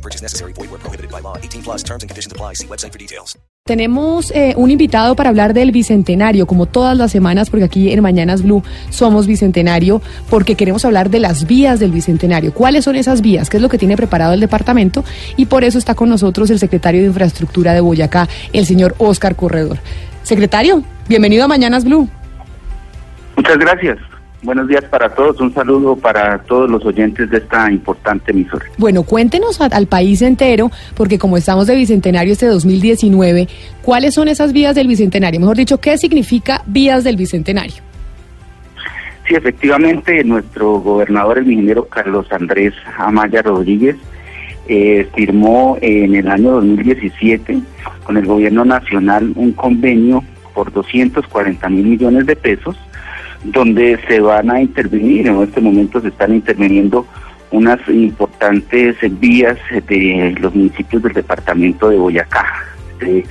No purchase necessary. Void where prohibited by law. 18 plus terms and conditions apply. See website for details. Tenemos eh, un invitado para hablar del Bicentenario, como todas las semanas, porque aquí en Mañanas Blue somos Bicentenario, porque queremos hablar de las vías del Bicentenario. ¿Cuáles son esas vías? ¿Qué es lo que tiene preparado el departamento? Y por eso está con nosotros el secretario de Infraestructura de Boyacá, el señor Oscar Corredor. Secretario, bienvenido a Mañanas Blue. Muchas gracias. Buenos días para todos. Un saludo para todos los oyentes de esta importante emisora. Bueno, cuéntenos al país entero, porque como estamos de Bicentenario este 2019, ¿cuáles son esas vías del Bicentenario? Mejor dicho, ¿qué significa vías del Bicentenario? Sí, efectivamente, nuestro gobernador, el ingeniero Carlos Andrés Amaya Rodríguez, eh, firmó en el año 2017 con el gobierno nacional un convenio por 240 mil millones de pesos, donde se van a intervenir, en este momento se están interviniendo unas importantes vías de los municipios del departamento de Boyacá. Se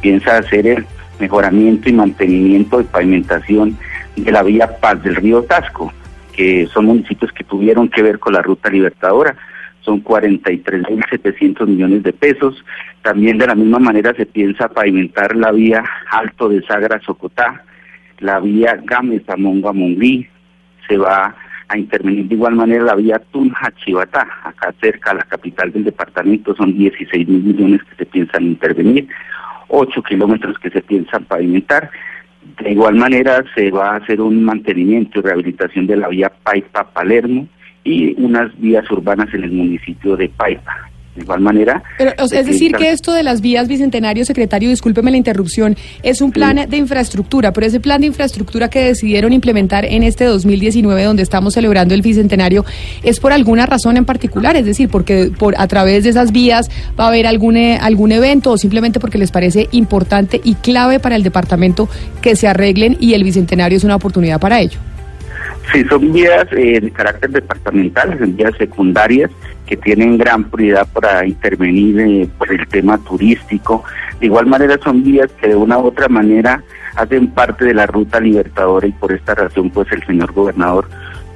piensa hacer el mejoramiento y mantenimiento de pavimentación de la vía Paz del río Tasco, que son municipios que tuvieron que ver con la ruta libertadora. Son 43.700 millones de pesos. También de la misma manera se piensa pavimentar la vía Alto de Sagra Socotá, la vía Monguí. Se va a intervenir de igual manera la vía Tunja Chivatá, acá cerca a la capital del departamento. Son 16 mil millones que se piensan intervenir. 8 kilómetros que se piensan pavimentar. De igual manera se va a hacer un mantenimiento y rehabilitación de la vía Paipa-Palermo y unas vías urbanas en el municipio de Paipa. De igual manera... Pero, o sea, es decir, que esto de las vías bicentenario, secretario, discúlpeme la interrupción, es un plan de infraestructura, pero ese plan de infraestructura que decidieron implementar en este 2019, donde estamos celebrando el bicentenario, es por alguna razón en particular, es decir, porque por a través de esas vías va a haber algún eh, algún evento o simplemente porque les parece importante y clave para el departamento que se arreglen y el bicentenario es una oportunidad para ello. Sí, son vías eh, de carácter departamental, son vías secundarias que tienen gran prioridad para intervenir eh, por el tema turístico. De igual manera son vías que de una u otra manera hacen parte de la ruta libertadora y por esta razón pues el señor gobernador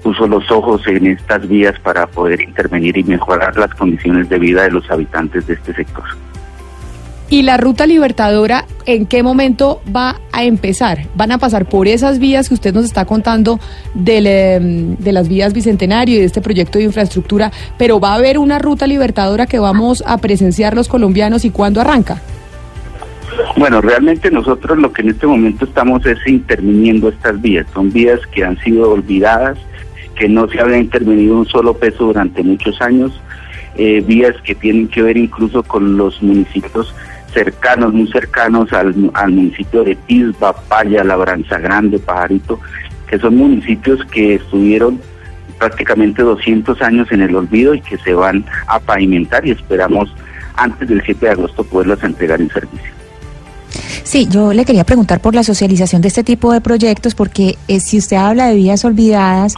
puso los ojos en estas vías para poder intervenir y mejorar las condiciones de vida de los habitantes de este sector. ¿Y la ruta libertadora en qué momento va a empezar? ¿Van a pasar por esas vías que usted nos está contando del, em, de las vías Bicentenario y de este proyecto de infraestructura? Pero va a haber una ruta libertadora que vamos a presenciar los colombianos y cuándo arranca? Bueno, realmente nosotros lo que en este momento estamos es interviniendo estas vías. Son vías que han sido olvidadas, que no se había intervenido un solo peso durante muchos años, eh, vías que tienen que ver incluso con los municipios cercanos, muy cercanos al, al municipio de Pisba, Paya, Labranza Grande, Pajarito, que son municipios que estuvieron prácticamente 200 años en el olvido y que se van a pavimentar y esperamos antes del 7 de agosto poderlos entregar en servicio. Sí, yo le quería preguntar por la socialización de este tipo de proyectos, porque eh, si usted habla de vías olvidadas,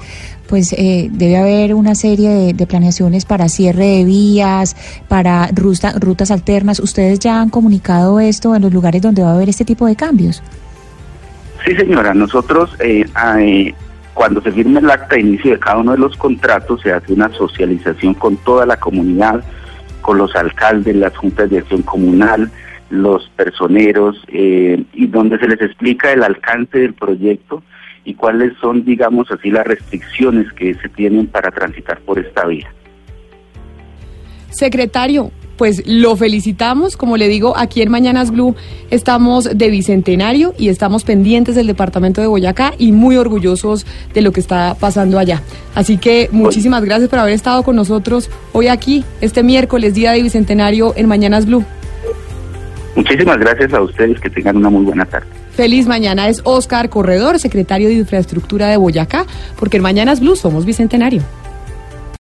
pues eh, debe haber una serie de, planeaciones para cierre de vías, para ruta- rutas alternas. ¿Ustedes ya han comunicado esto en los lugares donde va a haber este tipo de cambios? Sí, señora, nosotros eh, eh, cuando se firma el acta de inicio de cada uno de los contratos se hace una socialización con toda la comunidad, con los alcaldes, las juntas de acción comunal, los personeros, eh, y donde se les explica el alcance del proyecto y cuáles son, digamos así, las restricciones que se tienen para transitar por esta vía. Secretario, pues lo felicitamos. Como le digo, aquí en Mañanas Blue estamos de bicentenario y estamos pendientes del departamento de Boyacá y muy orgullosos de lo que está pasando allá. Así que muchísimas gracias por haber estado con nosotros hoy aquí, este miércoles, día de bicentenario en Mañanas Blue. Muchísimas gracias a ustedes, que tengan una muy buena tarde. Feliz mañana es Oscar Corredor, secretario de Infraestructura de Boyacá, porque en Mañanas Blue somos bicentenario.